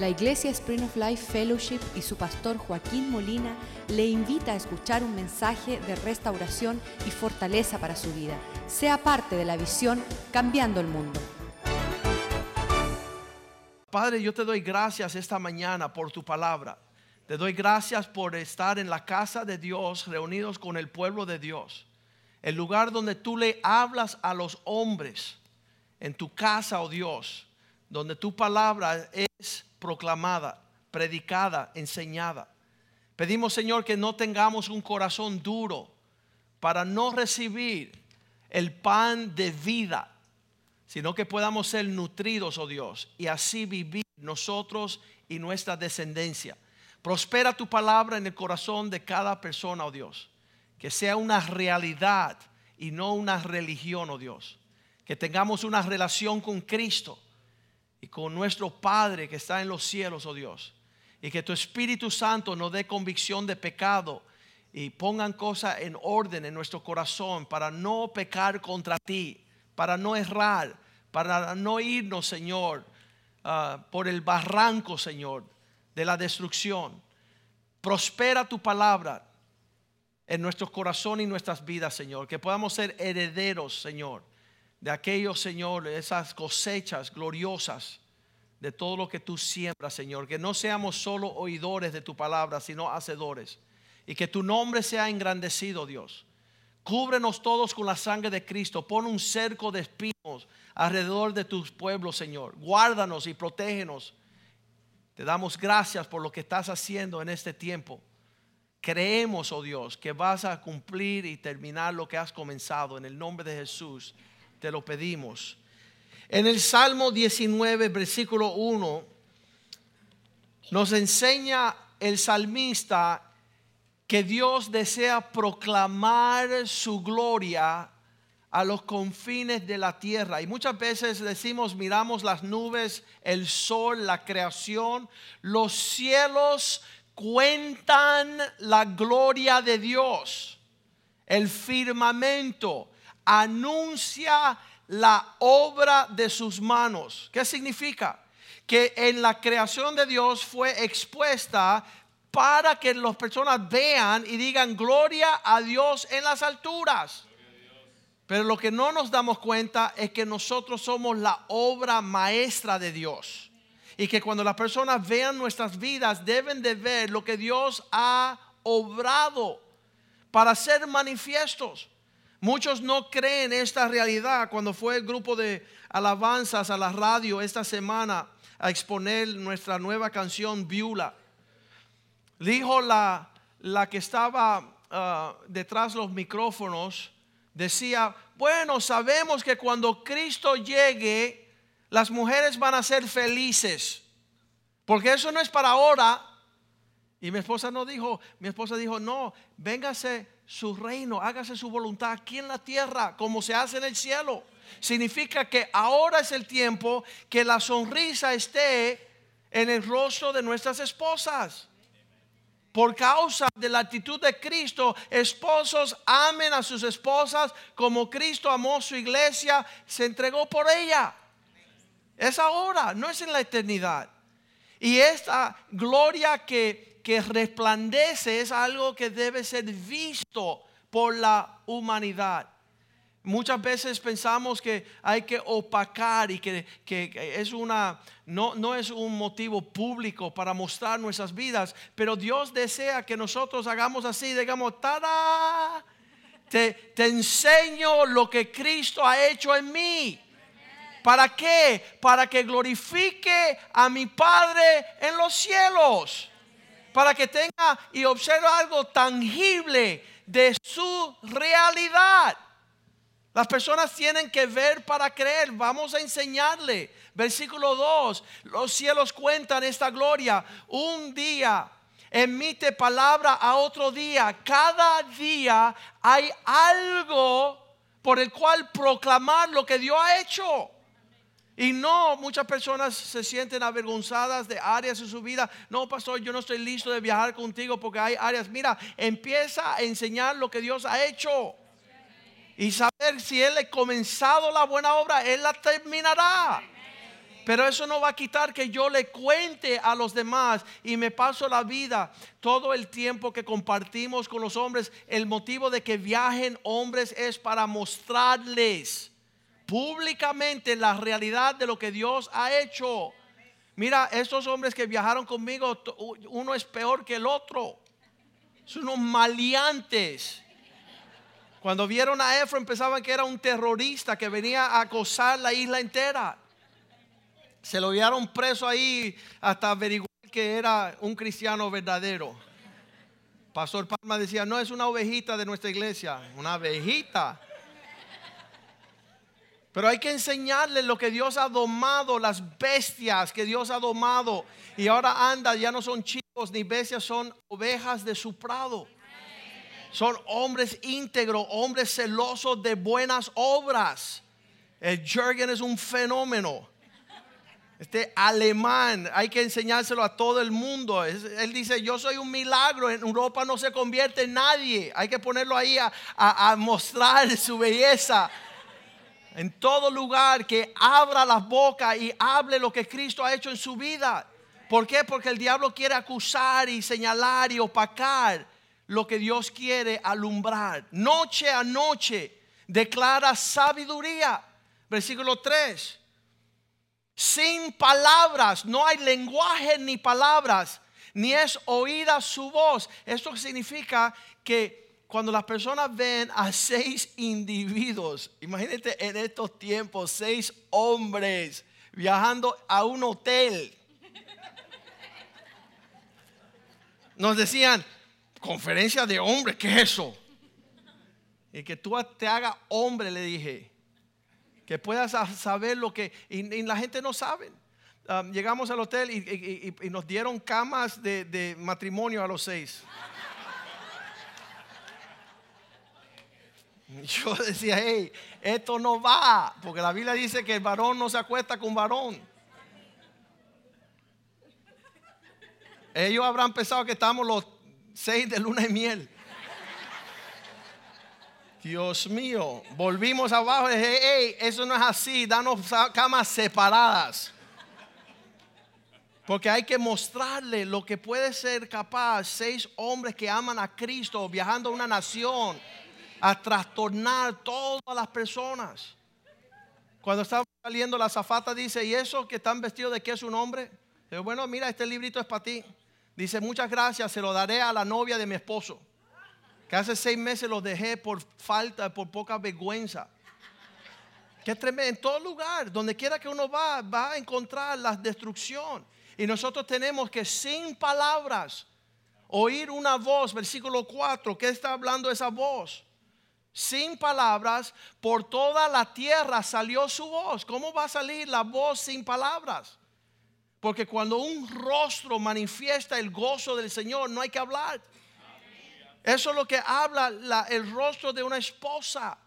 La Iglesia Spring of Life Fellowship y su pastor Joaquín Molina le invita a escuchar un mensaje de restauración y fortaleza para su vida. Sea parte de la visión Cambiando el Mundo. Padre, yo te doy gracias esta mañana por tu palabra. Te doy gracias por estar en la casa de Dios, reunidos con el pueblo de Dios. El lugar donde tú le hablas a los hombres, en tu casa, oh Dios, donde tu palabra es proclamada, predicada, enseñada. Pedimos, Señor, que no tengamos un corazón duro para no recibir el pan de vida, sino que podamos ser nutridos, oh Dios, y así vivir nosotros y nuestra descendencia. Prospera tu palabra en el corazón de cada persona, oh Dios. Que sea una realidad y no una religión, oh Dios. Que tengamos una relación con Cristo y con nuestro Padre que está en los cielos, oh Dios. Y que tu Espíritu Santo nos dé convicción de pecado y pongan cosas en orden en nuestro corazón para no pecar contra ti, para no errar, para no irnos, Señor, ah, por el barranco, Señor, de la destrucción. Prospera tu palabra en nuestro corazón y nuestras vidas, Señor. Que podamos ser herederos, Señor, de aquellos, Señor, esas cosechas gloriosas de todo lo que tú siembras, Señor. Que no seamos solo oidores de tu palabra, sino hacedores. Y que tu nombre sea engrandecido, Dios. Cúbrenos todos con la sangre de Cristo. Pon un cerco de espinos alrededor de tus pueblos, Señor. Guárdanos y protégenos. Te damos gracias por lo que estás haciendo en este tiempo. Creemos, oh Dios, que vas a cumplir y terminar lo que has comenzado. En el nombre de Jesús te lo pedimos. En el Salmo 19, versículo 1, nos enseña el salmista que Dios desea proclamar su gloria a los confines de la tierra. Y muchas veces decimos, miramos las nubes, el sol, la creación, los cielos cuentan la gloria de Dios. El firmamento anuncia la obra de sus manos. ¿Qué significa? Que en la creación de Dios fue expuesta para que las personas vean y digan gloria a Dios en las alturas. Pero lo que no nos damos cuenta es que nosotros somos la obra maestra de Dios. Y que cuando las personas vean nuestras vidas deben de ver lo que Dios ha obrado para ser manifiestos. Muchos no creen esta realidad. Cuando fue el grupo de alabanzas a la radio esta semana a exponer nuestra nueva canción Viula, dijo la, la que estaba ah, detrás de los micrófonos, decía, bueno, sabemos que cuando Cristo llegue, las mujeres van a ser felices, porque eso no es para ahora. Y mi esposa no dijo, mi esposa dijo, no, véngase su reino, hágase su voluntad aquí en la tierra, como se hace en el cielo. Significa que ahora es el tiempo que la sonrisa esté en el rostro de nuestras esposas. Por causa de la actitud de Cristo, esposos amen a sus esposas como Cristo amó su iglesia, se entregó por ella. Es ahora, no es en la eternidad. Y esta gloria que, que resplandece es algo que debe ser visto por la humanidad. Muchas veces pensamos que hay que opacar y que, es una, no, no, es un motivo público para mostrar nuestras vidas, pero Dios desea que nosotros hagamos así, digamos, ¡tada! Te, te enseño lo que Cristo ha hecho en mí. ¿Para qué? Para que glorifique a mi Padre en los cielos. Para que tenga y observe algo tangible de su realidad. Las personas tienen que ver para creer. Vamos a enseñarle. Versículo 2. Los cielos cuentan esta gloria. Un día emite palabra a otro día. Cada día hay algo por el cual proclamar lo que Dios ha hecho. Y no, muchas personas se sienten avergonzadas de áreas de su vida. No, pastor, yo no estoy listo de viajar contigo porque hay áreas. Mira, empieza a enseñar lo que Dios ha hecho y saber si Él ha comenzado la buena obra, Él la terminará. Pero eso no va a quitar que yo le cuente a los demás y me paso la vida, todo el tiempo que compartimos con los hombres. El motivo de que viajen hombres es para mostrarles públicamente la realidad de lo que Dios ha hecho. Mira, estos hombres que viajaron conmigo, uno es peor que el otro. Son unos maleantes. Cuando vieron a Efraín pensaban que era un terrorista que venía a acosar la isla entera. Se lo llevaron preso ahí hasta averiguar que era un cristiano verdadero. Pastor Palma decía, no es una ovejita de nuestra iglesia, una ovejita. Pero hay que enseñarle lo que Dios ha domado, las bestias que Dios ha domado. Y ahora anda, ya no son chicos ni bestias, son ovejas de su prado. Son hombres íntegros, hombres celosos de buenas obras. El Jürgen es un fenómeno. Este alemán, hay que enseñárselo a todo el mundo. Él dice, yo soy un milagro, en Europa no se convierte en nadie. Hay que ponerlo ahí a, mostrar su belleza. En todo lugar que abra las bocas y hable lo que Cristo ha hecho en su vida. ¿Por qué? Porque el diablo quiere acusar y señalar y opacar lo que Dios quiere alumbrar. Noche a noche declara sabiduría. Versículo 3 sin palabras, no hay lenguaje ni palabras, ni es oída su voz. Esto significa que cuando las personas ven a seis individuos, imagínate en estos tiempos, seis hombres viajando a un hotel. Nos decían, conferencia de hombres, ¿qué es eso? Y que tú te hagas hombre, le dije que puedas saber lo que, y, la gente no sabe. Um, llegamos al hotel y, nos dieron camas de, matrimonio a los seis. Yo decía, hey, esto no va, porque la Biblia dice que el varón no se acuesta con varón. Ellos habrán pensado que estamos los seis de luna y miel. Dios mío, volvimos abajo y dije, hey, eso no es así, danos camas separadas. Porque hay que mostrarle lo que puede ser capaz seis hombres que aman a Cristo viajando a una nación a trastornar todas las personas. Cuando estaba saliendo la zafata dice, ¿y eso que están vestidos de qué es un hombre? Digo, bueno, mira, este librito es para ti. Dice, muchas gracias, se lo daré a la novia de mi esposo que hace seis meses lo dejé por falta, por poca vergüenza. Que tremendo. En todo lugar, donde quiera que uno va, va a encontrar la destrucción. Y nosotros tenemos que sin palabras oír una voz, versículo 4, ¿qué está hablando esa voz? Sin palabras, por toda la tierra salió su voz. ¿Cómo va a salir la voz sin palabras? Porque cuando un rostro manifiesta el gozo del Señor, no hay que hablar. Eso es lo que habla el rostro de una esposa.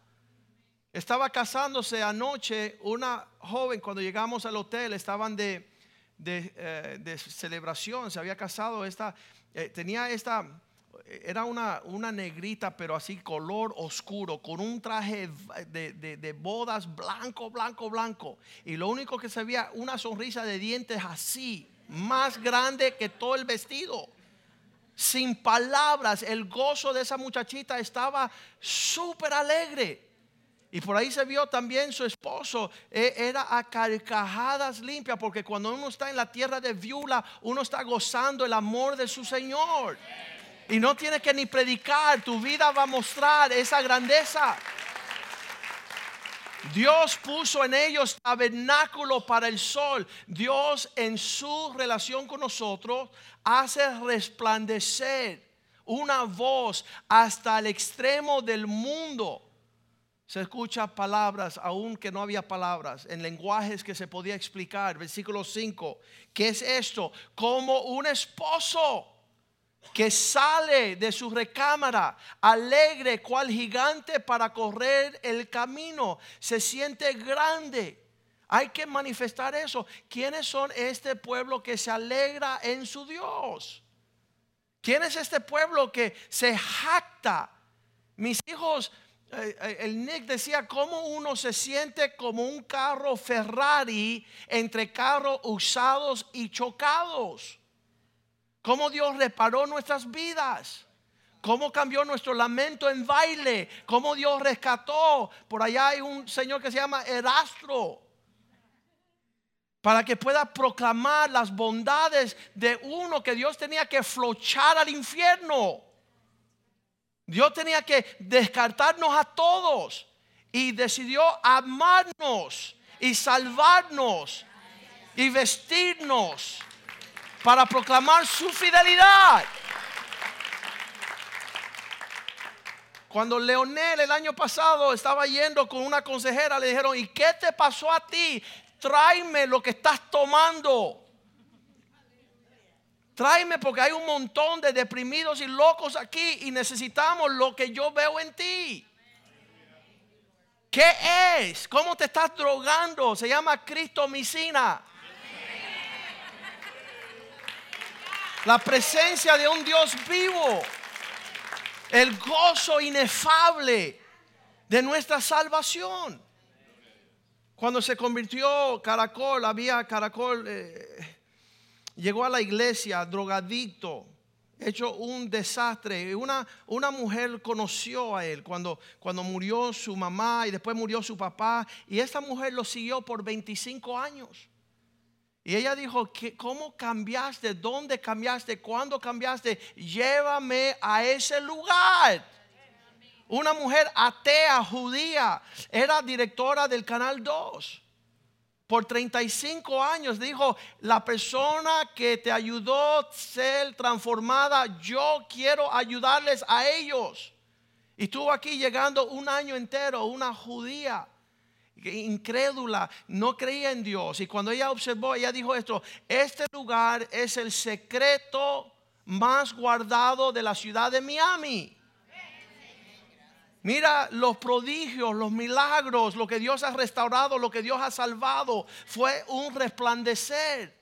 Estaba casándose anoche una joven cuando llegamos al hotel, estaban de, eh, celebración, se había casado, esta, eh, tenía esta, era una, una, negrita, pero así color oscuro, con un traje de, de, bodas blanco, blanco, blanco. Y lo único que se veía, una sonrisa de dientes así, más grande que todo el vestido sin palabras, el gozo de esa muchachita estaba súper alegre. Y por ahí se vio también su esposo, e, era a carcajadas limpias, porque cuando uno está en la tierra de viula, uno está gozando el amor de su Señor. Y no tiene que ni predicar, tu vida va a mostrar esa grandeza. Dios puso en ellos tabernáculo para el sol. Dios en su relación con nosotros hace resplandecer una voz hasta el extremo del mundo. Se escucha palabras, aun que no había palabras, en lenguajes que se podía explicar. Versículo 5. ¿Qué es esto? Como un esposo que sale de su recámara alegre cual gigante para correr el camino. Se siente grande. Hay que manifestar eso. ¿Quiénes son este pueblo que se alegra en su Dios? ¿Quién es este pueblo que se jacta? Mis hijos eh, eh, el Nick decía cómo uno se siente como un carro Ferrari entre carros usados y chocados. Cómo Dios reparó nuestras vidas. Cómo cambió nuestro lamento en baile. Cómo Dios rescató. Por allá hay un señor que se llama Erastro. Para que pueda proclamar las bondades de uno que Dios tenía que flochar al infierno. Dios tenía que descartarnos a todos y decidió amarnos y salvarnos y vestirnos para proclamar su fidelidad. Cuando Leonel el año pasado estaba yendo con una consejera, le dijeron, ¿y qué te pasó a ti? Tráeme lo que estás tomando. Tráeme porque hay un montón de deprimidos y locos aquí y necesitamos lo que yo veo en ti. ¿Qué es? ¿Cómo te estás drogando? Se llama cristomicina. La presencia de un Dios vivo. El gozo inefable de nuestra salvación. Cuando se convirtió Caracol, había Caracol... Eh, llegó a la iglesia drogadicto, hecho un desastre. Una, una mujer conoció a él cuando, cuando murió su mamá y después murió su papá. Y esa mujer lo siguió por 25 años. Y ella dijo, ¿cómo cambiaste? ¿Dónde cambiaste? ¿Cuándo cambiaste? Llévame a ese lugar. Una mujer atea, judía, era directora del Canal 2 por 35 años dijo, la persona que te ayudó a ser transformada, yo quiero ayudarles a ellos. Y estuvo aquí llegando un año entero, una judía incrédula, no creía en Dios. Y cuando ella observó, ella dijo esto, este lugar es el secreto más guardado de la ciudad de Miami. Mira los prodigios, los milagros, lo que Dios ha restaurado, lo que Dios ha salvado. Fue un resplandecer.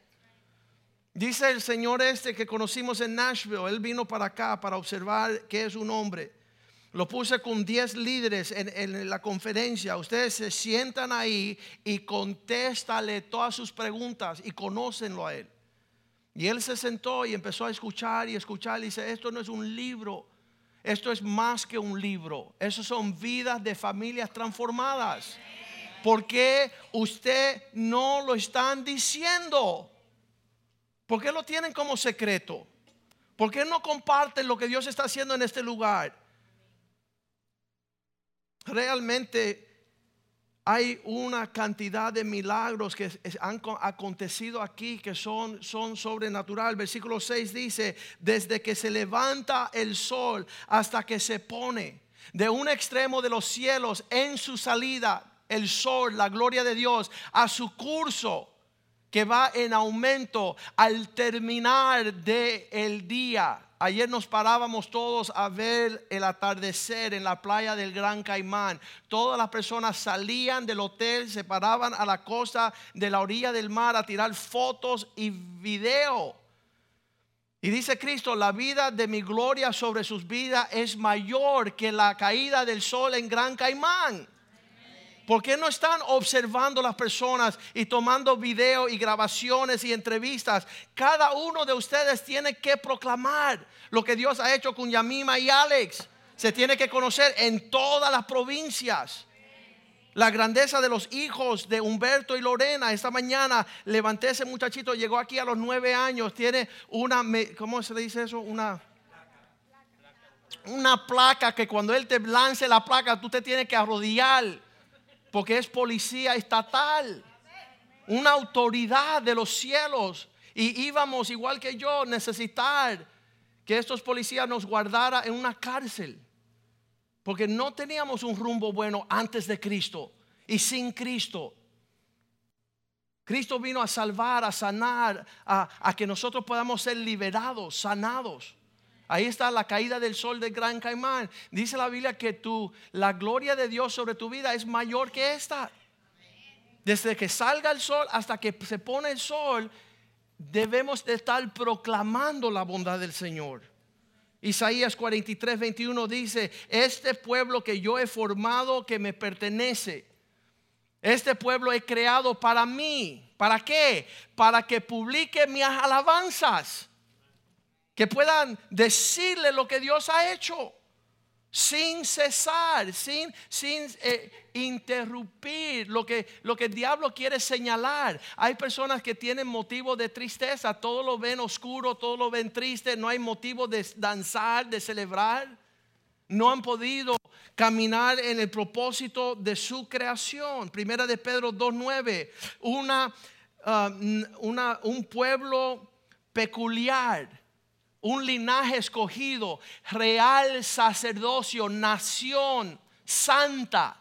Dice el Señor este que conocimos en Nashville, él vino para acá para observar qué es un hombre. Lo puse con 10 líderes en, la conferencia. Ustedes se sientan ahí y contéstale todas sus preguntas y conócenlo a él. Y él se sentó y empezó a escuchar y escuchar. Y dice, esto no es un libro, esto es más que un libro. Eso son vidas de familias transformadas. ¿Por qué usted no lo están diciendo? ¿Por qué lo tienen como secreto? ¿Por qué no comparten lo que Dios está haciendo en este lugar? Realmente hay una cantidad de milagros que han acontecido aquí que son, son sobrenatural. Versículo 6 dice, desde que se levanta el sol hasta que se pone de un extremo de los cielos en su salida, el sol, la gloria de Dios, a su curso que va en aumento al terminar del el día Ayer nos parábamos todos a ver el atardecer en la playa del Gran Caimán. Todas las personas salían del hotel, se paraban a la costa de la orilla del mar a tirar fotos y video. Y dice Cristo, la vida de mi gloria sobre sus vidas es mayor que la caída del sol en Gran Caimán. ¿Por qué no están observando las personas y tomando video y grabaciones y entrevistas? Cada uno de ustedes tiene que proclamar lo que Dios ha hecho con Yamima y Alex. Se tiene que conocer en todas las provincias. La grandeza de los hijos de Humberto y Lorena. Esta mañana levanté ese muchachito, llegó aquí a los nueve años, tiene una, ¿cómo se dice eso? Una, una placa que cuando él te lance la placa, tú te tienes que arrodillar porque es policía estatal, una autoridad de los cielos. Y íbamos, igual que yo, necesitar que estos policías nos guardaran en una cárcel. Porque no teníamos un rumbo bueno antes de Cristo y sin Cristo. Cristo vino a salvar, a sanar, a, a que nosotros podamos ser liberados, sanados. Ahí está la caída del sol de Gran Caimán. Dice la Biblia que tú, la gloria de Dios sobre tu vida es mayor que esta. Desde que salga el sol hasta que se pone el sol, debemos de estar proclamando la bondad del Señor. Isaías 43, 21 dice, este pueblo que yo he formado, que me pertenece, este pueblo he creado para mí. ¿Para qué? Para que publique mis alabanzas. Que puedan decirle lo que Dios ha hecho. Sin cesar, sin, sin eh, interrumpir lo que, lo que el diablo quiere señalar. Hay personas que tienen motivo de tristeza, todo lo ven oscuro, todo lo ven triste, no hay motivo de danzar, de celebrar. No han podido caminar en el propósito de su creación. Primera de Pedro 2.9, una, um, una, un pueblo peculiar, un linaje escogido, real sacerdocio, nación santa,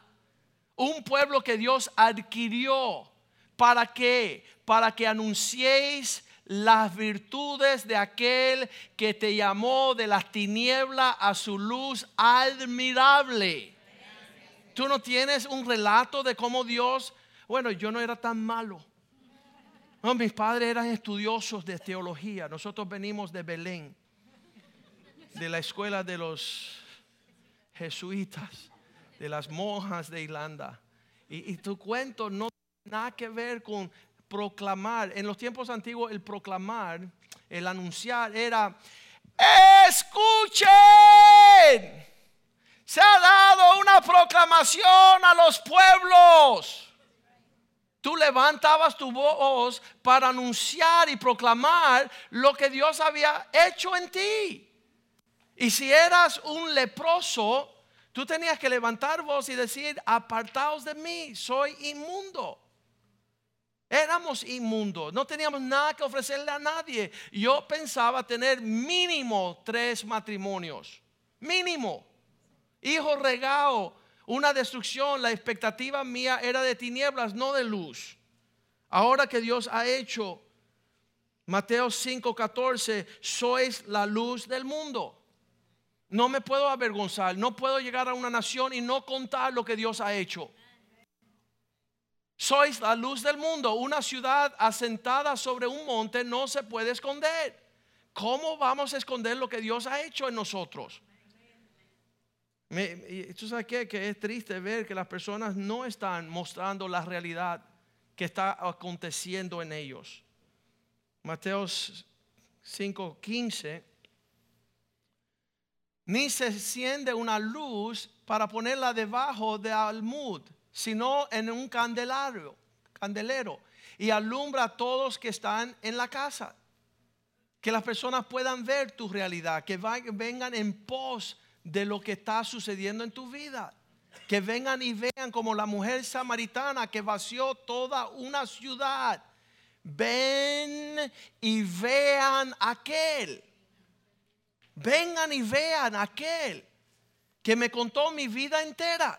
un pueblo que Dios adquirió. ¿Para qué? Para que anunciéis las virtudes de aquel que te llamó de las tinieblas a su luz admirable. Tú no tienes un relato de cómo Dios, bueno, yo no era tan malo. Mis padres eran estudiosos de teología. Nosotros venimos de Belén, de la escuela de los jesuitas, de las monjas de Irlanda. Y, y tu cuento no tiene nada que ver con proclamar, en los tiempos antiguos el proclamar, el anunciar era, escuchen, se ha dado una proclamación a los pueblos. Tú levantabas tu voz para anunciar y proclamar lo que Dios había hecho en ti. Y si eras un leproso, tú tenías que levantar voz y decir, apartaos de mí, soy inmundo. Éramos inmundos, no teníamos nada que ofrecerle a nadie. Yo pensaba tener mínimo tres matrimonios, mínimo. Hijo regado, una destrucción, la expectativa mía era de tinieblas, no de luz. Ahora que Dios ha hecho, Mateo 5:14, sois la luz del mundo. No me puedo avergonzar, no puedo llegar a una nación y no contar lo que Dios ha hecho. Sois la luz del mundo. Una ciudad asentada sobre un monte no se puede esconder. ¿Cómo vamos a esconder lo que Dios ha hecho en nosotros? ¿Tú sabes qué? Que es triste ver que las personas no están mostrando la realidad que está aconteciendo en ellos. Mateo 5:15. Ni se enciende una luz para ponerla debajo de almud sino en un candelero, candelero y alumbra a todos que están en la casa. Que las personas puedan ver tu realidad, que vengan en pos de lo que está sucediendo en tu vida. Que vengan y vean como la mujer samaritana que vació toda una ciudad. Ven y vean aquel. Vengan y vean aquel que me contó mi vida entera.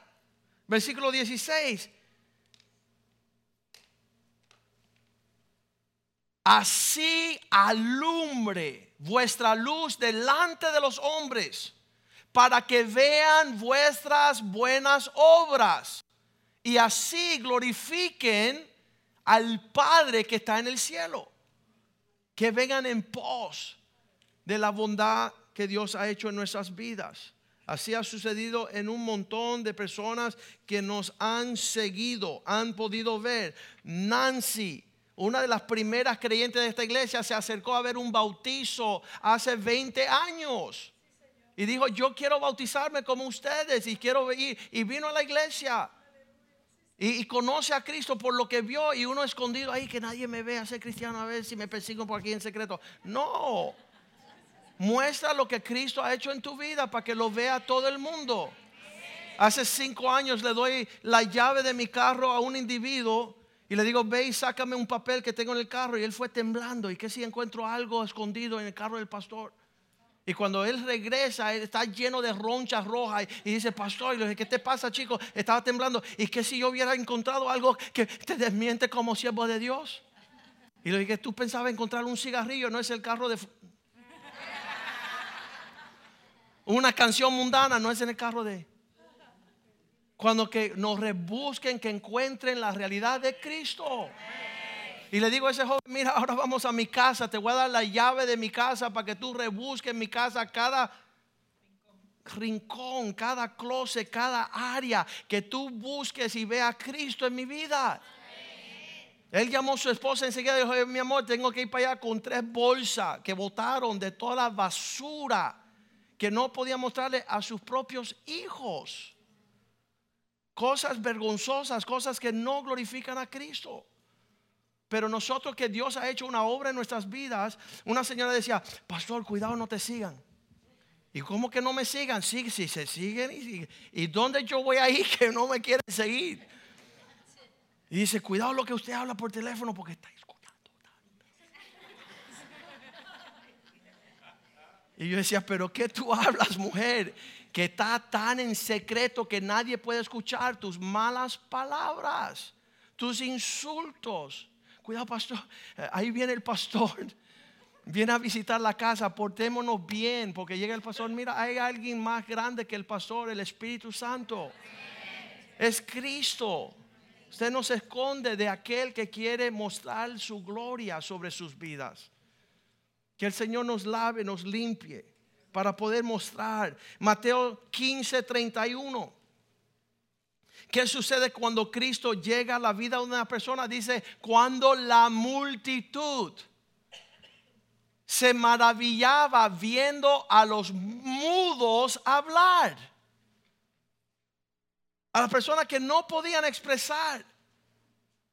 Versículo 16. Así alumbre vuestra luz delante de los hombres, para que vean vuestras buenas obras y así glorifiquen al Padre que está en el cielo. Que vengan en pos de la bondad que Dios ha hecho en nuestras vidas. Así ha sucedido en un montón de personas que nos han seguido, han podido ver. Nancy, una de las primeras creyentes de esta iglesia, se acercó a ver un bautizo hace 20 años. Y dijo, yo quiero bautizarme como ustedes y quiero ir. Y vino a la iglesia. Y, conoce a Cristo por lo que vio y uno escondido ahí que nadie me vea ser cristiano a ver si me persigo por aquí en secreto. No, Muestra lo que Cristo ha hecho en tu vida para que lo vea todo el mundo. Hace cinco años le doy la llave de mi carro a un individuo y le digo, ve y sácame un papel que tengo en el carro. Y él fue temblando. ¿Y que si encuentro algo escondido en el carro del pastor? Y cuando él regresa, él está lleno de ronchas rojas y dice, pastor, y le dije, ¿qué te pasa, chico? Estaba temblando. ¿Y que si yo hubiera encontrado algo que te desmiente como siervo de Dios? Y le dije, tú pensabas encontrar un cigarrillo, no es el carro de, una canción mundana no es en el carro de cuando que nos rebusquen, que encuentren la realidad de Cristo. Y le digo a ese joven, mira, ahora vamos a mi casa, te voy a dar la llave de mi casa para que tú rebusques mi casa cada rincón, cada closet, cada área que tú busques y veas a Cristo en mi vida. Él llamó a su esposa enseguida y dijo, mi amor, tengo que ir para allá con tres bolsas que botaron de toda la basura que no podía mostrarle a sus propios hijos. Cosas vergonzosas, cosas que no glorifican a Cristo. Pero nosotros que Dios ha hecho una obra en nuestras vidas, una señora decía, pastor, cuidado, no te sigan. ¿Y cómo que no me sigan? Sí, si se siguen y, y dónde yo voy a ir que no me quieren seguir. Y dice, cuidado lo que usted habla por teléfono porque está escuchando. Y yo decía, pero ¿qué tú hablas, mujer? Que está tan en secreto que nadie puede escuchar tus malas palabras, tus insultos cuidado pastor, eh, ahí viene el pastor. Viene a visitar la casa, portémonos bien, porque llega el pastor, mira, hay alguien más grande que el pastor, el Espíritu Santo. Es Cristo. Usted no se esconde de aquel que quiere mostrar su gloria sobre sus vidas. Que el Señor nos lave, nos limpie para poder mostrar. Mateo 15, 31. ¿Qué sucede cuando Cristo llega a la vida de una persona? Dice, cuando la multitud se maravillaba viendo a los mudos hablar. A las personas que no podían expresar.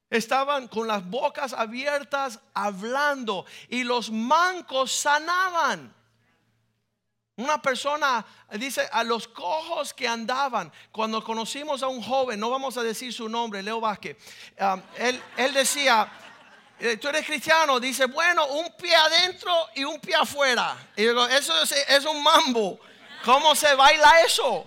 Estaban con las bocas abiertas hablando y los mancos sanaban. Una persona dice a los cojos que andaban, cuando conocimos a un joven, no vamos a decir su nombre, Leo Vázquez, um, él, decía, eh, tú eres cristiano, dice, bueno, un pie adentro y un pie afuera. Y digo, eso es, un mambo. ¿Cómo se baila eso?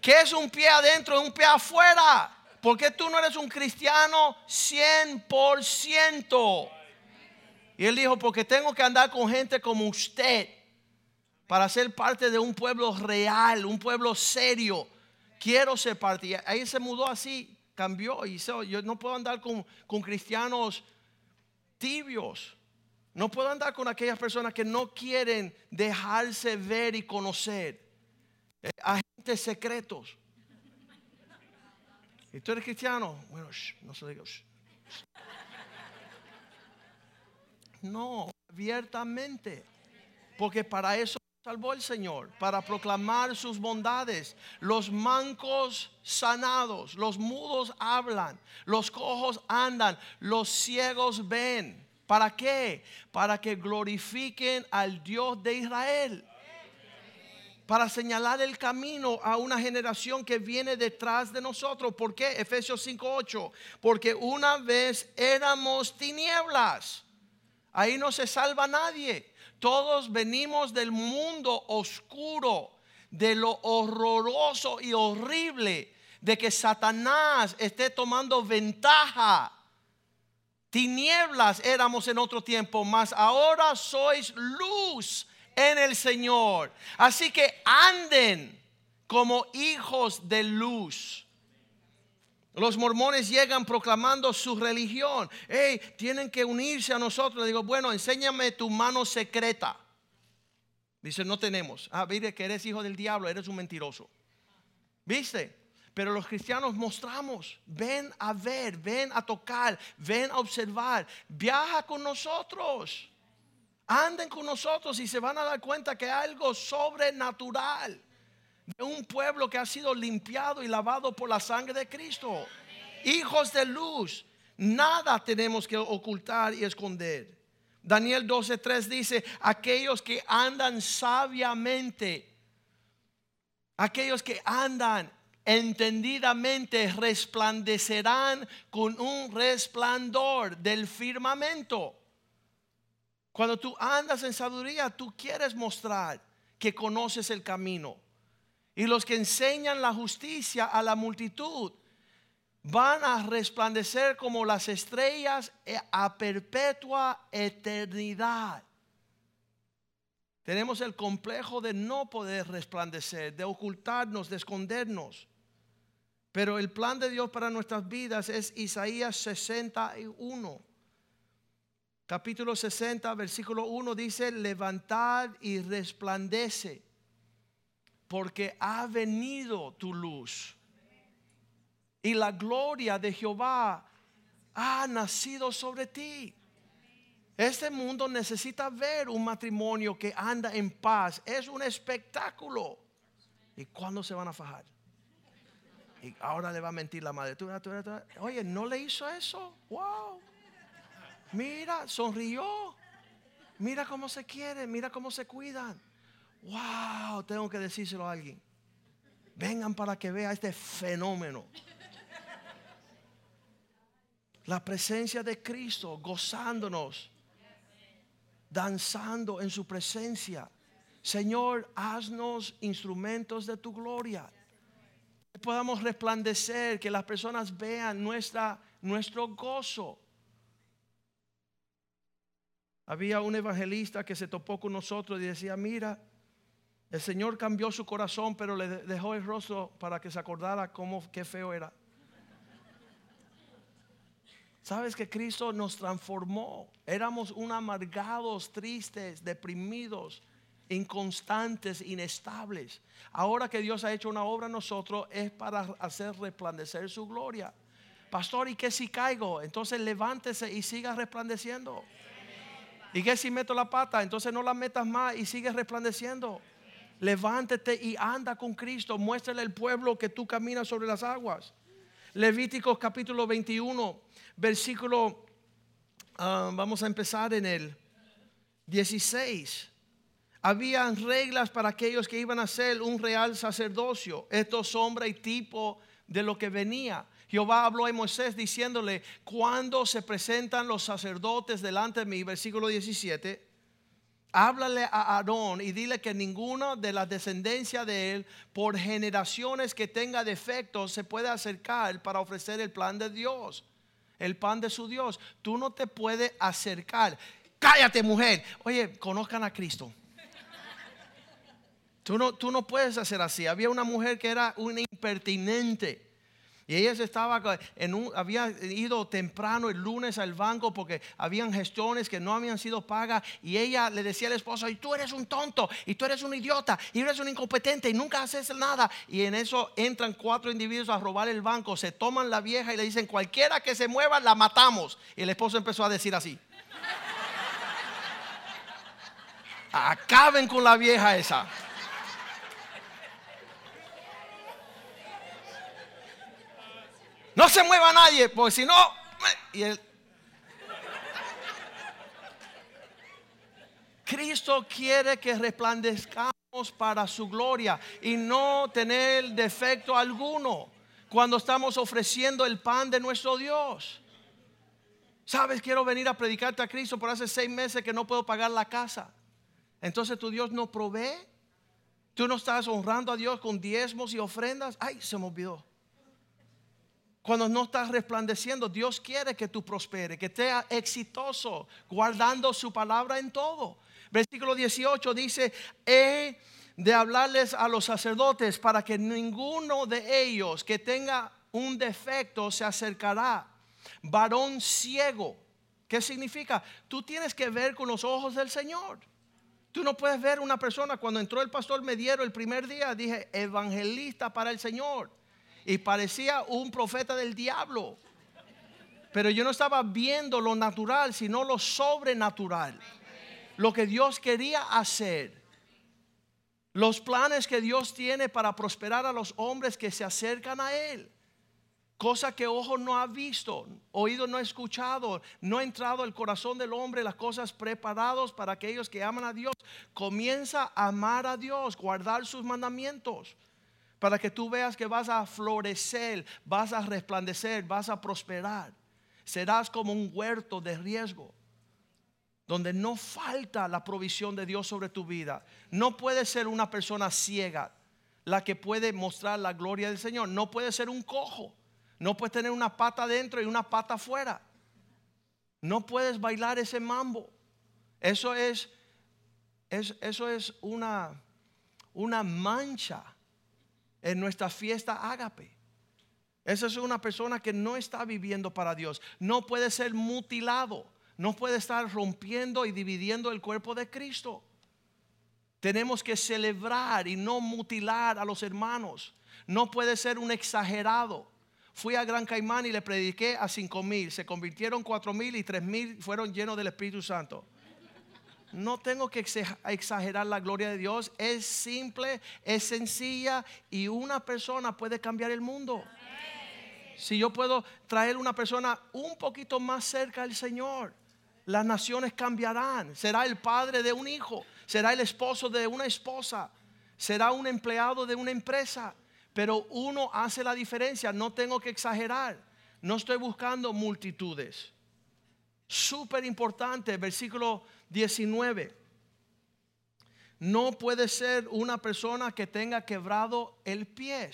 ¿Qué es un pie adentro y un pie afuera? Porque tú no eres un cristiano 100%. Y él dijo, porque tengo que andar con gente como usted para ser parte de un pueblo real, un pueblo serio. Quiero ser parte. Y ahí se mudó así, cambió. Y yo no puedo andar con, con cristianos tibios. No puedo andar con aquellas personas que no quieren dejarse ver y conocer. Eh, agentes secretos. ¿Y tú eres cristiano? Bueno, no se diga. No, abiertamente. Porque para eso salvó el Señor para proclamar sus bondades. Los mancos sanados, los mudos hablan, los cojos andan, los ciegos ven. ¿Para qué? Para que glorifiquen al Dios de Israel. Para señalar el camino a una generación que viene detrás de nosotros. ¿Por qué? Efesios 5:8. Porque una vez éramos tinieblas. Ahí no se salva nadie. Todos venimos del mundo oscuro, de lo horroroso y horrible de que Satanás esté tomando ventaja. Tinieblas éramos en otro tiempo, mas ahora sois luz en el Señor. Así que anden como hijos de luz. Los mormones llegan proclamando su religión. Hey, tienen que unirse a nosotros. Le digo, bueno, enséñame tu mano secreta. Dice, no tenemos. Ah, mire que eres hijo del diablo, eres un mentiroso. ¿Viste? Pero los cristianos mostramos, ven a ver, ven a tocar, ven a observar, viaja con nosotros, anden con nosotros y se van a dar cuenta que hay algo sobrenatural de un pueblo que ha sido limpiado y lavado por la sangre de Cristo. Hijos de luz, nada tenemos que ocultar y esconder. Daniel 12:3 dice, aquellos que andan sabiamente, aquellos que andan entendidamente resplandecerán con un resplandor del firmamento. Cuando tú andas en sabiduría, tú quieres mostrar que conoces el camino y los que enseñan la justicia a la multitud van a resplandecer como las estrellas a perpetua eternidad. Tenemos el complejo de no poder resplandecer, de ocultarnos, de escondernos. Pero el plan de Dios para nuestras vidas es Isaías 61. Capítulo 60, versículo 1 dice, levantad y resplandece porque ha venido tu luz. Y la gloria de Jehová ha nacido sobre ti. Este mundo necesita ver un matrimonio que anda en paz. Es un espectáculo. ¿Y cuándo se van a fajar? Y ahora le va a mentir la madre. Oye, ¿no le hizo eso? Wow. Mira, sonrió. Mira cómo se quieren, mira cómo se cuidan. Wow, tengo que decírselo a alguien. Vengan para que vea este fenómeno. La presencia de Cristo gozándonos danzando en su presencia. Señor, haznos instrumentos de tu gloria. Que podamos resplandecer, que las personas vean nuestra, nuestro gozo. Había un evangelista que se topó con nosotros y decía, mira, el Señor cambió su corazón, pero le dejó el rostro para que se acordara cómo qué feo era. Sabes que Cristo nos transformó. Éramos un amargados, tristes, deprimidos, inconstantes, inestables. Ahora que Dios ha hecho una obra en nosotros es para hacer resplandecer su gloria. Pastor, ¿y qué si caigo? Entonces levántese y siga resplandeciendo. ¿Y qué si meto la pata? Entonces no la metas más y sigue resplandeciendo. Levántate y anda con Cristo. Muéstrale al pueblo que tú caminas sobre las aguas. Levíticos capítulo 21 versículo, ah, vamos a empezar en el 16. Habían reglas para aquellos que iban a ser un real sacerdocio. Esto sombra y tipo de lo que venía. Jehová habló a Moisés diciéndole, cuando se presentan los sacerdotes delante de mí, versículo 17, háblale a Aarón y dile que ninguno de la descendencia de él, por generaciones que tenga defectos, se puede acercar para ofrecer el plan de Dios el pan de su Dios. Tú no te puedes acercar. Cállate, mujer. Oye, conozcan a Cristo. Tú no, tú no puedes hacer así. Había una mujer que era una impertinente. Y ella estaba en un, había ido temprano el lunes al banco porque habían gestiones que no habían sido pagas. Y ella le decía al esposo, y tú eres un tonto, y tú eres un idiota, y eres un incompetente, y nunca haces nada. Y en eso entran cuatro individuos a robar el banco, se toman la vieja y le dicen, cualquiera que se mueva, la matamos. Y el esposo empezó a decir así. Acaben con la vieja esa. No se mueva nadie, porque si no... Cristo quiere que resplandezcamos para su gloria y no tener defecto alguno cuando estamos ofreciendo el pan de nuestro Dios. Sabes, quiero venir a predicarte a Cristo, por hace seis meses que no puedo pagar la casa. Entonces tu Dios no provee. Tú no estás honrando a Dios con diezmos y ofrendas. Ay, se me olvidó. Cuando no estás resplandeciendo, Dios quiere que tú prospere, que sea exitoso, guardando su palabra en todo. Versículo 18 dice, he de hablarles a los sacerdotes para que ninguno de ellos que tenga un defecto se acercará. Varón ciego. ¿Qué significa? Tú tienes que ver con los ojos del Señor. Tú no puedes ver una persona. Cuando entró el pastor Mediero el primer día, dije, evangelista para el Señor y parecía un profeta del diablo. Pero yo no estaba viendo lo natural, sino lo sobrenatural. Lo que Dios quería hacer. Los planes que Dios tiene para prosperar a los hombres que se acercan a Él. Cosa que ojo no ha visto, oído no ha escuchado, no ha entrado el corazón del hombre, las cosas preparadas para aquellos que aman a Dios. Comienza a amar a Dios, guardar sus mandamientos para que tú veas que vas a florecer, vas a resplandecer, vas a prosperar. Serás como un huerto de riesgo, donde no falta la provisión de Dios sobre tu vida. No puedes ser una persona ciega la que puede mostrar la gloria del Señor. No puedes ser un cojo. No puedes tener una pata adentro y una pata afuera. No puedes bailar ese mambo. Eso es, eso es una, una mancha en nuestra fiesta ágape. Esa es una persona que no está viviendo para Dios. No puede ser mutilado. No puede estar rompiendo y dividiendo el cuerpo de Cristo. Tenemos que celebrar y no mutilar a los hermanos. No puede ser un exagerado. Fui a Gran Caimán y le prediqué a cinco mil. Se convirtieron cuatro mil y tres mil fueron llenos del Espíritu Santo. No tengo que exagerar la gloria de Dios. Es simple, es sencilla y una persona puede cambiar el mundo. Si yo puedo traer una persona un poquito más cerca del Señor, las naciones cambiarán. Será el padre de un hijo, será el esposo de una esposa, será un empleado de una empresa. Pero uno hace la diferencia, no tengo que exagerar. No estoy buscando multitudes. Súper importante, versículo 19. No puede ser una persona que tenga quebrado el pie.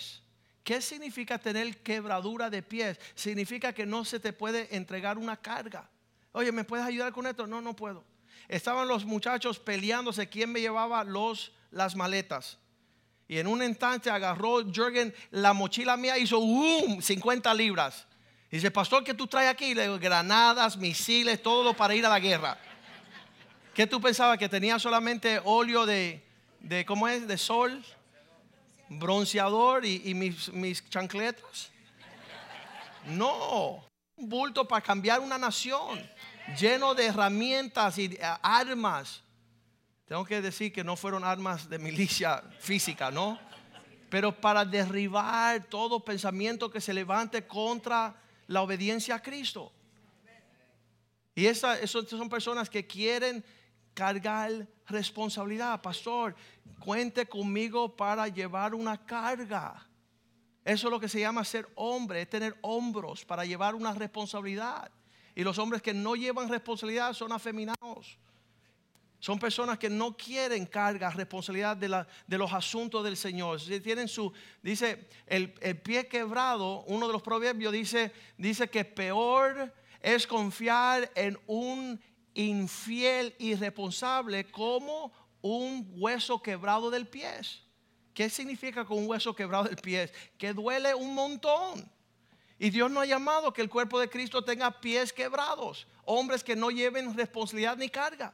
¿Qué significa tener quebradura de pies? Significa que no se te puede entregar una carga. Oye, ¿me puedes ayudar con esto? No, no puedo. Estaban los muchachos peleándose quién me llevaba los, las maletas. Y en un instante agarró Jürgen la mochila mía, hizo ¡um! 50 libras. dice, pastor, ¿qué tú traes aquí? Le digo, granadas, misiles, todo para ir a la guerra. ¿Qué tú pensabas? ¿Que tenía solamente óleo de, de ¿cómo es? De sol, bronceador y, mis, mis chancletas. No, un bulto para cambiar una nación, lleno de herramientas y armas. Tengo que decir que no fueron armas de milicia física, ¿no? Pero para derribar todo pensamiento que se levante contra la obediencia a Cristo. Y esas son personas que quieren cargar responsabilidad. Pastor, cuente conmigo para llevar una carga. Eso es lo que se llama ser hombre, es tener hombros para llevar una responsabilidad. Y los hombres que no llevan responsabilidad son afeminados. Son personas que no quieren cargar responsabilidad de, la, de, los asuntos del Señor. Tienen su, dice, el, el, pie quebrado, uno de los proverbios dice, dice que peor es confiar en un infiel, irresponsable como un hueso quebrado del pie. ¿Qué significa con un hueso quebrado del pie? Que duele un montón. Y Dios no ha llamado que el cuerpo de Cristo tenga pies quebrados. Hombres que no lleven responsabilidad ni carga.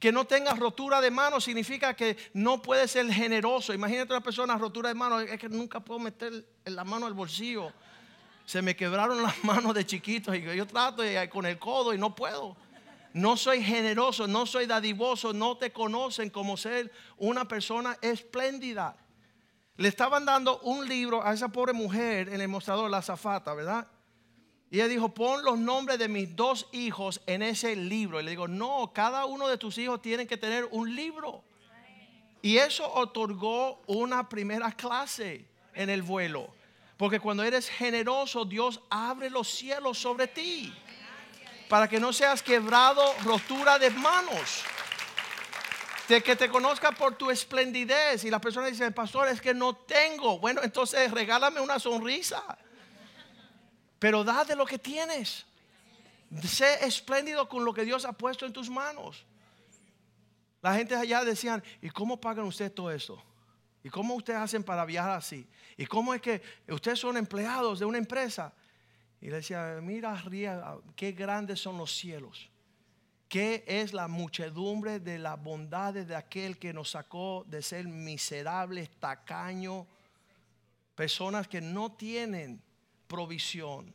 Que no tenga rotura de mano significa que no puede ser generoso. Imagínate una persona rotura de mano, es que nunca puedo meter la mano al bolsillo. Se me quebraron las manos de chiquito y yo trato con el codo y no puedo no soy generoso, no soy dadivoso, no te conocen como ser una persona espléndida. Le estaban dando un libro a esa pobre mujer en el mostrador, la zafata, ¿verdad? Y ella dijo, pon los nombres de mis dos hijos en ese libro. Y le digo, no, cada uno de tus hijos tiene que tener un libro. Y eso otorgó una primera clase en el vuelo. Porque cuando eres generoso, Dios abre los cielos sobre ti para que no seas quebrado, rotura de manos. De que te conozca por tu esplendidez. Y las personas dicen, pastor, es que no tengo. Bueno, entonces regálame una sonrisa. Pero da de lo que tienes. Sé espléndido con lo que Dios ha puesto en tus manos. La gente allá decían, ¿y cómo pagan ustedes todo esto? ¿Y cómo ustedes hacen para viajar así? ¿Y cómo es que ustedes son empleados de una empresa? Y le decía, mira arriba, qué grandes son los cielos. Qué es la muchedumbre de las bondades de aquel que nos sacó de ser miserables, tacaños, personas que no tienen provisión.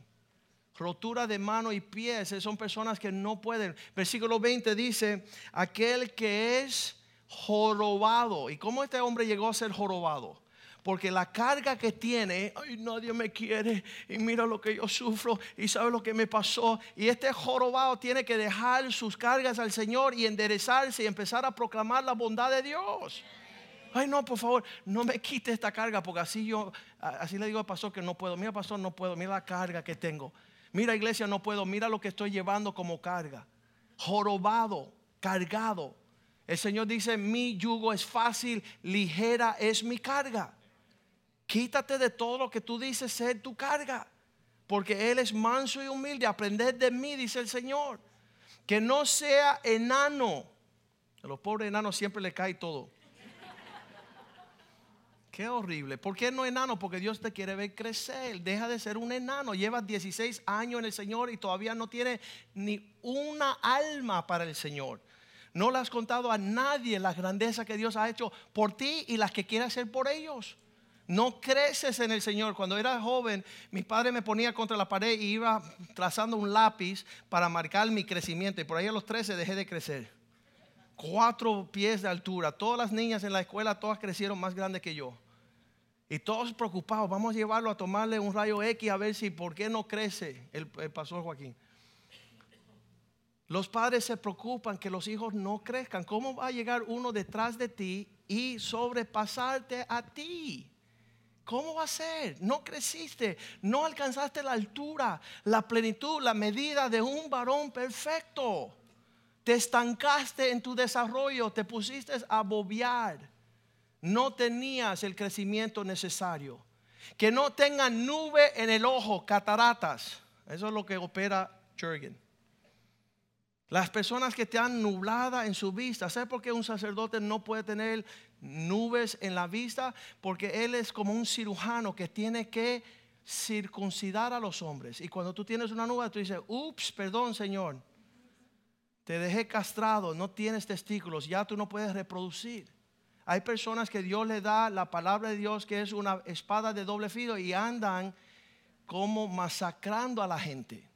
Rotura de mano y pies, son personas que no pueden. Versículo 20 dice, aquel que es jorobado. ¿Y cómo este hombre llegó a ser jorobado? Porque la carga que tiene, ay, nadie me quiere y mira lo que yo sufro y sabe lo que me pasó. Y este jorobado tiene que dejar sus cargas al Señor y enderezarse y empezar a proclamar la bondad de Dios. Ay, no, por favor, no me quite esta carga porque así yo, así le digo al pastor que no puedo. Mira, pastor, no puedo. Mira la carga que tengo. Mira, iglesia, no puedo. Mira lo que estoy llevando como carga. Jorobado, cargado. El Señor dice, mi yugo es fácil, ligera es mi carga. Quítate de todo lo que tú dices ser tu carga. Porque Él es manso y humilde. Aprended de mí, dice el Señor. Que no sea enano. A los pobres enanos siempre le cae todo. Qué horrible. ¿Por qué no enano? Porque Dios te quiere ver crecer. Deja de ser un enano. Llevas 16 años en el Señor y todavía no tiene ni una alma para el Señor. No le has contado a nadie la grandeza que Dios ha hecho por ti y las que quiere hacer por ellos. No creces en el Señor. Cuando era joven, mi padre me ponía contra la pared y iba trazando un lápiz para marcar mi crecimiento. Y por ahí a los 13 dejé de crecer. Cuatro pies de altura. Todas las niñas en la escuela, todas crecieron más grandes que yo. Y todos preocupados, vamos a llevarlo a tomarle un rayo X a ver si por qué no crece el, el pastor Joaquín. Los padres se preocupan que los hijos no crezcan. ¿Cómo va a llegar uno detrás de ti y sobrepasarte a ti? ¿Cómo va a ser? No creciste, no alcanzaste la altura, la plenitud, la medida de un varón perfecto. Te estancaste en tu desarrollo, te pusiste a bobear. No tenías el crecimiento necesario. Que no tengan nube en el ojo, cataratas. Eso es lo que opera Jürgen. Las personas que te han nublada en su vista. ¿Sabes por qué un sacerdote no puede tener nubes en la vista? Porque él es como un cirujano que tiene que circuncidar a los hombres. Y cuando tú tienes una nube, tú dices, ups, perdón Señor. Te dejé castrado, no tienes testículos, ya tú no puedes reproducir. Hay personas que Dios le da la palabra de Dios que es una espada de doble filo y andan como masacrando a la gente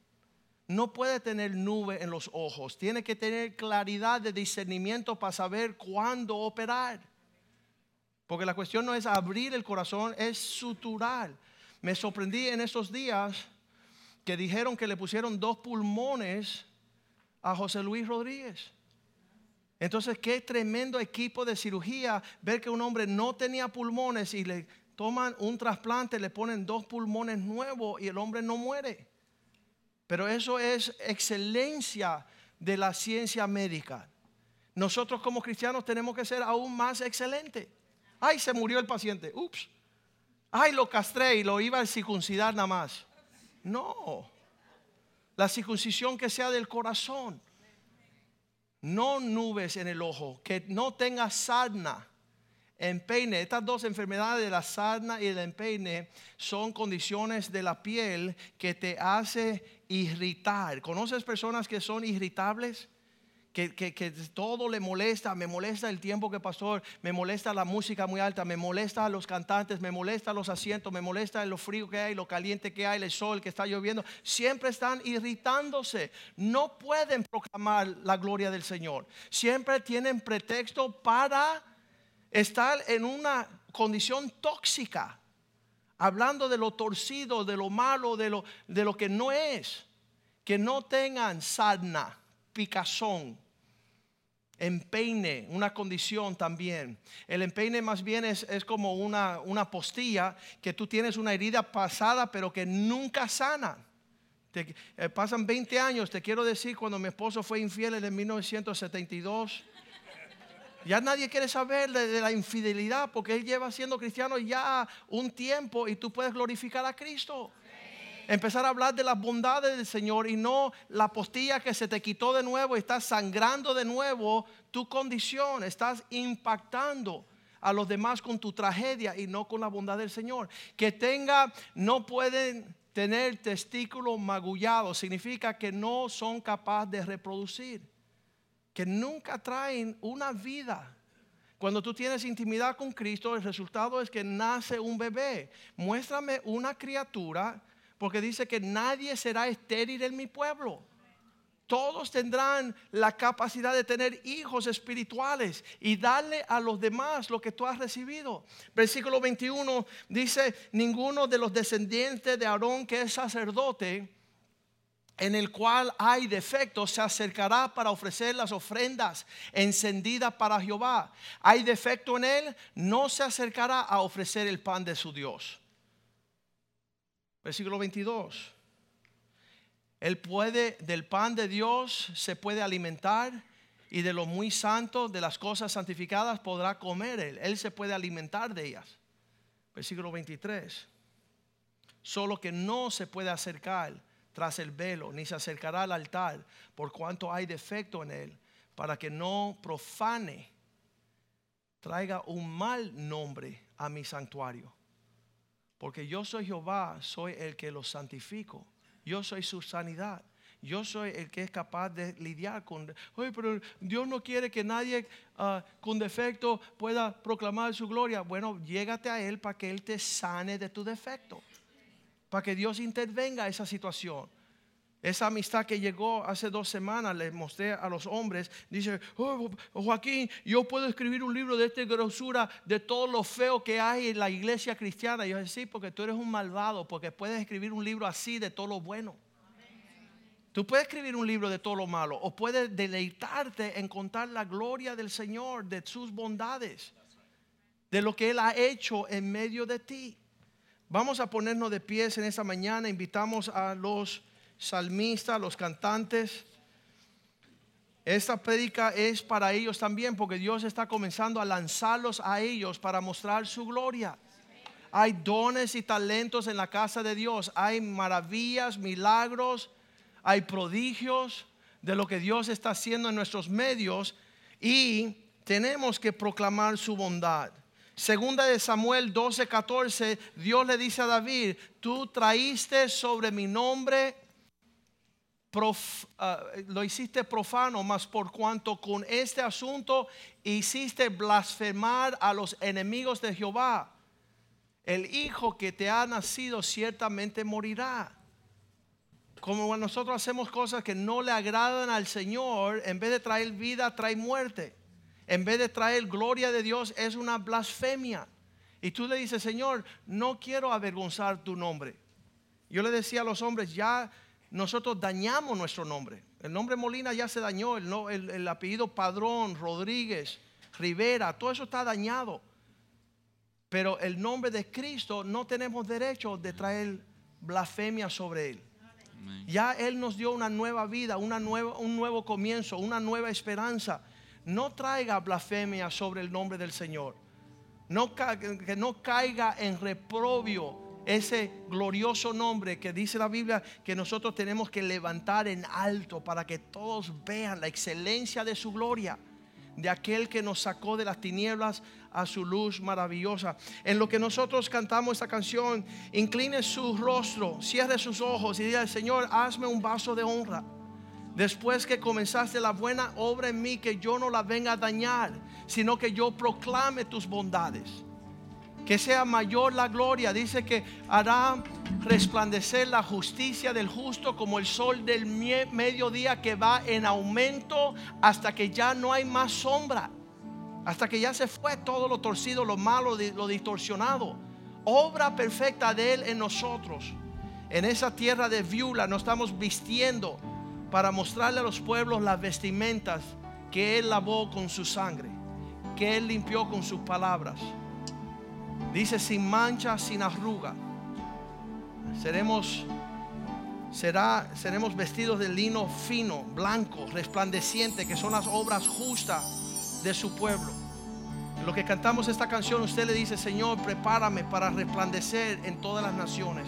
no puede tener nube en los ojos, tiene que tener claridad de discernimiento para saber cuándo operar. Porque la cuestión no es abrir el corazón, es suturar. Me sorprendí en estos días que dijeron que le pusieron dos pulmones a José Luis Rodríguez. Entonces, qué tremendo equipo de cirugía ver que un hombre no tenía pulmones y le toman un trasplante, le ponen dos pulmones nuevos y el hombre no muere. Pero eso es excelencia de la ciencia médica. Nosotros como cristianos tenemos que ser aún más excelentes. Ay, se murió el paciente. Ups. Ay, lo castré y lo iba a circuncidar nada más. No. La circuncisión que sea del corazón. No nubes en el ojo. Que no tenga sarna empeine. Estas dos enfermedades de la sarna y el empeine son condiciones de la piel que te hace irritar. ¿Conoces personas que son irritables? Que, que, todo le molesta, me molesta el tiempo que pasó, me molesta la música muy alta, me molesta a los cantantes, me molesta los asientos, me molesta lo frío que hay, lo caliente que hay, el sol que está lloviendo. Siempre están irritándose. No pueden proclamar la gloria del Señor. Siempre tienen pretexto para estar en una condición tóxica, hablando de lo torcido, de lo malo, de lo, de lo que no es, que no tengan sarna, picazón, empeine, una condición también. El empeine más bien es, como una, una, postilla que tú tienes una herida pasada pero que nunca sana. Te, eh, pasan 20 años, te quiero decir, cuando mi esposo fue infiel en 1972 ya nadie quiere saber de, la infidelidad porque él lleva siendo cristiano ya un tiempo y tú puedes glorificar a Cristo. Empezar a hablar de las bondades del Señor y no la postilla que se te quitó de nuevo y estás sangrando de nuevo tu condición. Estás impactando a los demás con tu tragedia y no con la bondad del Señor. Que tenga, no pueden tener testículos magullados, significa que no son capaces de reproducir que nunca traen una vida. Cuando tú tienes intimidad con Cristo, el resultado es que nace un bebé. Muéstrame una criatura, porque dice que nadie será estéril en mi pueblo. Todos tendrán la capacidad de tener hijos espirituales y darle a los demás lo que tú has recibido. Versículo 21 dice, ninguno de los descendientes de Aarón que es sacerdote, en el cual hay defectos, se acercará para ofrecer las ofrendas encendidas para Jehová. Hay defecto en él, no se acercará a ofrecer el pan de su Dios. Versículo 22. Él puede, del pan de Dios se puede alimentar y de lo muy santo, de las cosas santificadas, podrá comer él. Él se puede alimentar de ellas. Versículo 23. Solo que no se puede acercar tras el velo, ni se acercará al altar, por cuanto hay defecto en él, para que no profane, traiga un mal nombre a mi santuario. Porque yo soy Jehová, soy el que los santifico. Yo soy su sanidad. Yo soy el que es capaz de lidiar con... Oye, pero Dios no quiere que nadie ah, con defecto pueda proclamar su gloria. Bueno, llégate a Él para que Él te sane de tu defecto. Para que Dios intervenga en esa situación. Esa amistad que llegó hace dos semanas, le mostré a los hombres, dice, oh, Joaquín, yo puedo escribir un libro de esta grosura, de todo lo feo que hay en la iglesia cristiana. Y yo dije, sí, porque tú eres un malvado, porque puedes escribir un libro así de todo lo bueno. Tú puedes escribir un libro de todo lo malo o puedes deleitarte en contar la gloria del Señor, de sus bondades, de lo que Él ha hecho en medio de ti. Vamos a ponernos de pies en esta mañana. Invitamos a los salmistas, los cantantes. Esta prédica es para ellos también porque Dios está comenzando a lanzarlos a ellos para mostrar su gloria. Hay dones y talentos en la casa de Dios. Hay maravillas, milagros, hay prodigios de lo que Dios está haciendo en nuestros medios y tenemos que proclamar su bondad. Segunda de Samuel 12, 14, Dios le dice a David, tú traíste sobre mi nombre Ah, lo hiciste profano, mas por cuanto con este asunto hiciste blasfemar a los enemigos de Jehová, el hijo que te ha nacido ciertamente morirá. Como nosotros hacemos cosas que no le agradan al Señor, en vez de traer vida, trae muerte. En vez de traer gloria de Dios, es una blasfemia. Y tú le dices, Señor, no quiero avergonzar tu nombre. Yo le decía a los hombres, ya nosotros dañamos nuestro nombre. El nombre Molina ya se dañó, el, apellido Padrón, Rodríguez, Rivera, todo eso está dañado. Pero el nombre de Cristo no tenemos derecho de traer blasfemia sobre él. Ya Él nos dio una nueva vida, una nueva, un nuevo comienzo, una nueva esperanza. No traiga blasfemia sobre el nombre del Señor. No, que no caiga en reprobio ese glorioso nombre que dice la Biblia que nosotros tenemos que levantar en alto para que todos vean la excelencia de su gloria, de aquel que nos sacó de las tinieblas a su luz maravillosa. En lo que nosotros cantamos esta canción, incline su rostro, cierre sus ojos y diga, Señor, hazme un vaso de honra. Después que comenzaste la buena obra en mí, que yo no la venga a dañar, sino que yo proclame tus bondades que sea mayor la gloria. Dice que hará resplandecer la justicia del justo como el sol del mediodía que va en aumento hasta que ya no hay más sombra. Hasta que ya se fue todo lo torcido, lo malo, lo distorsionado. Obra perfecta de Él en nosotros. En esa tierra de viula nos estamos vistiendo para mostrarle a los pueblos las vestimentas que Él lavó con su sangre, que Él limpió con sus palabras. Dice sin mancha, sin arruga. Seremos será seremos vestidos de lino fino, blanco, resplandeciente, que son las obras justas de su pueblo. En lo que cantamos esta canción, usted le dice, "Señor, prepárame para resplandecer en todas las naciones."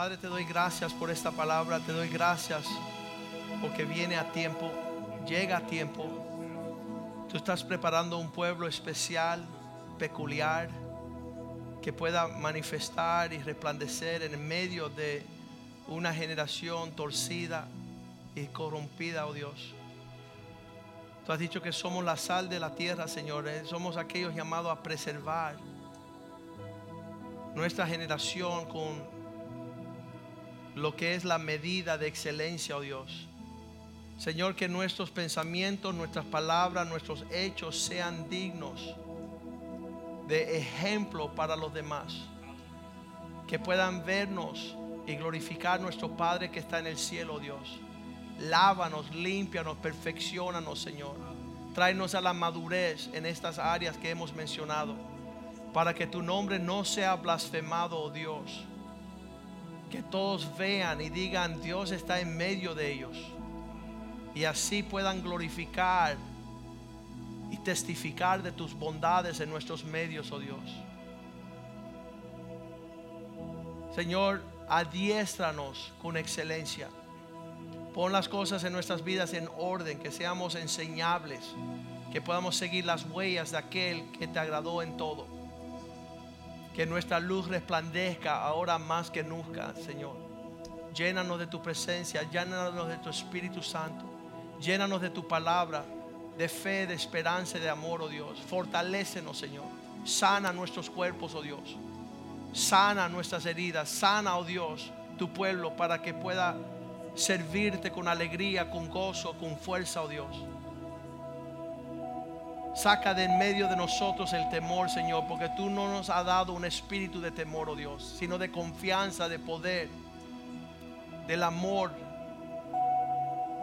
Padre, te doy gracias por esta palabra, te doy gracias porque viene a tiempo, llega a tiempo. Tú estás preparando un pueblo especial, peculiar, que pueda manifestar y resplandecer en medio de una generación torcida y corrompida, oh Dios. Tú has dicho que somos la sal de la tierra, Señor. Eh, somos aquellos llamados a preservar nuestra generación con lo que es la medida de excelencia, oh Dios. Señor, que nuestros pensamientos, nuestras palabras, nuestros hechos sean dignos de ejemplo para los demás. Que puedan vernos y glorificar nuestro Padre que está en el cielo, oh Dios. Lávanos, límpianos, perfeccionanos, Señor. Tráenos a la madurez en estas áreas que hemos mencionado. Para que tu nombre no sea blasfemado, oh Dios. Que todos vean y digan, Dios está en medio de ellos. Y así puedan glorificar y testificar de tus bondades en nuestros medios, oh Dios. Señor, adiéstranos con excelencia Pon las cosas en nuestras vidas en orden, que seamos enseñables, que podamos seguir las huellas de aquel que te agradó en todo. Que nuestra luz resplandezca ahora más que nunca, Señor. Llénanos de tu presencia, llénanos de tu Espíritu Santo, llénanos de tu palabra, de fe, de esperanza y de amor, oh Dios. Fortalécenos, Señor. Sana nuestros cuerpos, oh Dios. Sana nuestras heridas, sana, oh Dios, tu pueblo para que pueda servirte con alegría, con gozo, con fuerza, oh Dios. Saca de en medio de nosotros el temor, Señor, porque tú no nos has dado un espíritu de temor, oh Dios, sino de confianza, de poder, del amor.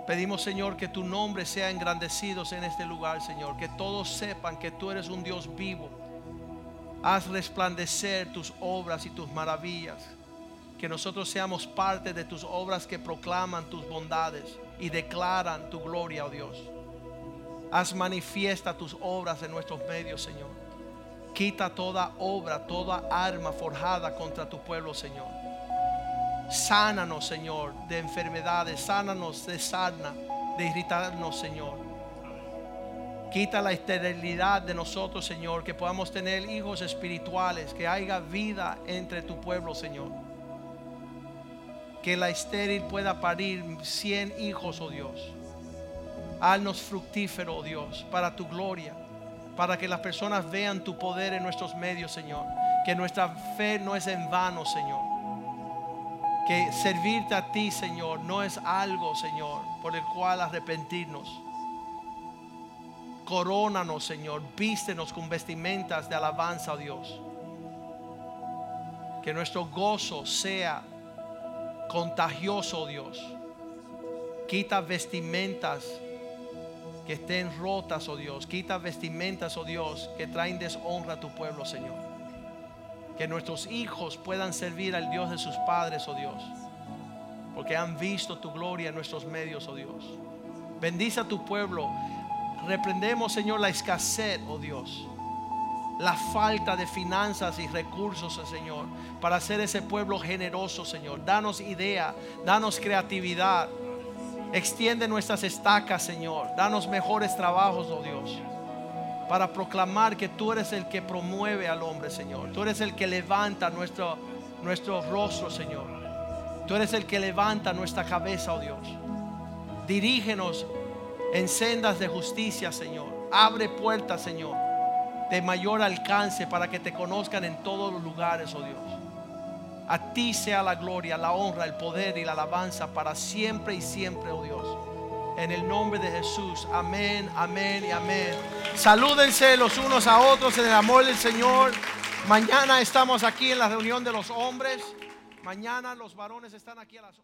Pedimos, Señor, que tu nombre sea engrandecido en este lugar, Señor, que todos sepan que tú eres un Dios vivo. Haz resplandecer tus obras y tus maravillas que nosotros seamos parte de tus obras que proclaman tus bondades y declaran tu gloria, oh Dios. Haz manifiesta tus obras en nuestros medios, Señor. Quita toda obra, toda arma forjada contra tu pueblo, Señor. Sánanos, Señor, de enfermedades. Sánanos de sarna, de irritarnos, Señor. Quita la esterilidad de nosotros, Señor, que podamos tener hijos espirituales, que haya vida entre tu pueblo, Señor que la estéril pueda parir cien hijos, oh Dios. Haznos fructífero, oh Dios, para tu gloria, para que las personas vean tu poder en nuestros medios, Señor. Que nuestra fe no es en vano, Señor. Que servirte a ti, Señor, no es algo, Señor, por el cual arrepentirnos. Corónanos, Señor, vístenos con vestimentas de alabanza, oh Dios. Que nuestro gozo sea contagioso, Dios. Quita vestimentas que estén rotas, oh Dios. Quita vestimentas, oh Dios, que traen deshonra a tu pueblo, Señor. Que nuestros hijos puedan servir al Dios de sus padres, oh Dios. Porque han visto tu gloria en nuestros medios, oh Dios. Bendice a tu pueblo. Reprendemos, Señor, la escasez, oh Dios la falta de finanzas y recursos, Señor, para hacer ese pueblo generoso, Señor. Danos idea, danos creatividad. Extiende nuestras estacas, Señor. Danos mejores trabajos, oh Dios, para proclamar que tú eres el que promueve al hombre, Señor. Tú eres el que levanta nuestro, nuestro rostro, Señor. Tú eres el que levanta nuestra cabeza, oh Dios. Dirígenos en sendas de justicia, Señor. Abre puertas, Señor de mayor alcance para que te conozcan en todos los lugares, oh Dios. A ti sea la gloria, la honra, el poder y la alabanza para siempre y siempre, oh Dios. En el nombre de Jesús. Amén, amén y amén. Salúdense los unos a otros en el amor del Señor. Mañana estamos aquí en la reunión de los hombres. Mañana los varones están aquí a las